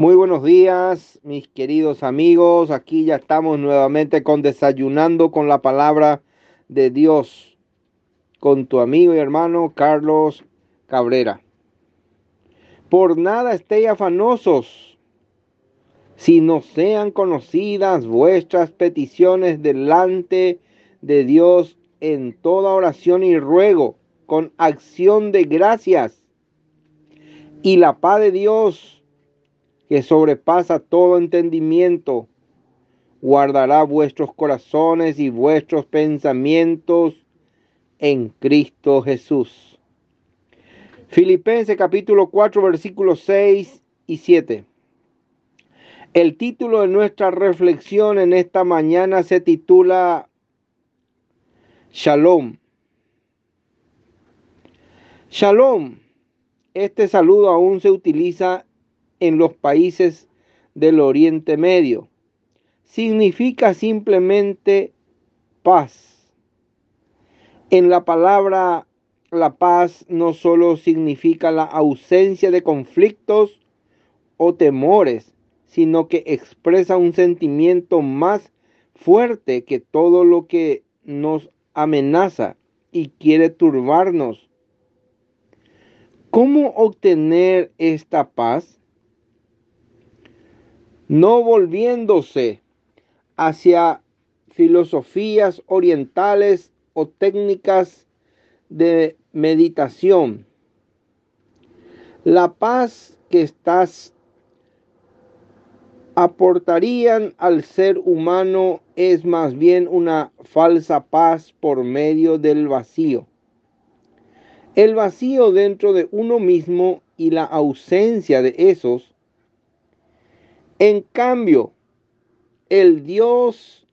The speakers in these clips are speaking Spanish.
Muy buenos días, mis queridos amigos. Aquí ya estamos nuevamente con Desayunando con la palabra de Dios, con tu amigo y hermano Carlos Cabrera. Por nada estéis afanosos, si no sean conocidas vuestras peticiones delante de Dios en toda oración y ruego, con acción de gracias. Y la paz de Dios, que sobrepasa todo entendimiento, guardará vuestros corazones y vuestros pensamientos en Cristo Jesús. Filipenses capítulo 4 versículos 6 y 7. El título de nuestra reflexión en esta mañana se titula Shalom. Shalom. Este saludo aún se utiliza en los países del Oriente Medio. Significa simplemente paz. En la palabra la paz no solo significa la ausencia de conflictos o temores, sino que expresa un sentimiento más fuerte que todo lo que nos amenaza y quiere turbarnos. ¿Cómo obtener esta paz? No volviéndose hacia filosofías orientales o técnicas de meditación. La paz que estás aportarían al ser humano es más bien una falsa paz por medio del vacío. El vacío dentro de uno mismo y la ausencia de esos en cambio, el Dios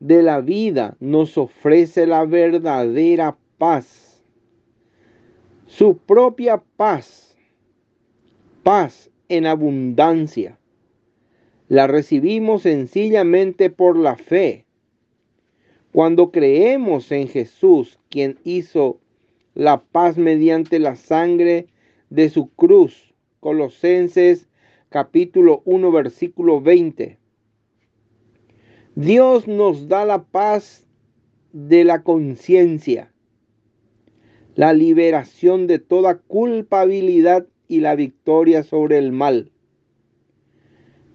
de la vida nos ofrece la verdadera paz, su propia paz, paz en abundancia. La recibimos sencillamente por la fe. Cuando creemos en Jesús, quien hizo la paz mediante la sangre de su cruz, Colosenses capítulo 1, versículo 20. Dios nos da la paz de la conciencia, la liberación de toda culpabilidad y la victoria sobre el mal.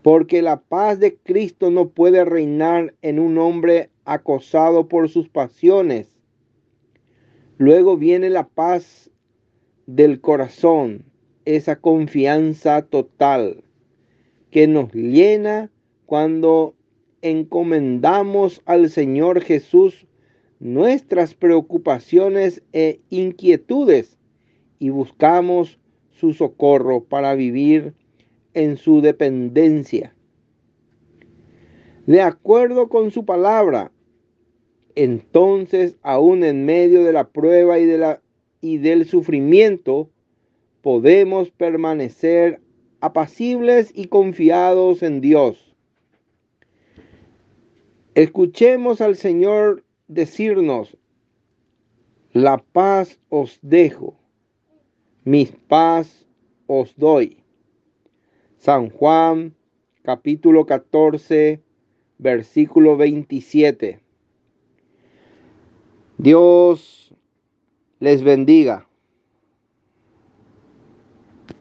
Porque la paz de Cristo no puede reinar en un hombre acosado por sus pasiones. Luego viene la paz del corazón, esa confianza total que nos llena cuando encomendamos al Señor Jesús nuestras preocupaciones e inquietudes y buscamos su socorro para vivir en su dependencia. De acuerdo con su palabra, entonces aún en medio de la prueba y, de la, y del sufrimiento, podemos permanecer apacibles y confiados en Dios. Escuchemos al Señor decirnos, la paz os dejo, mis paz os doy. San Juan capítulo 14, versículo 27. Dios les bendiga.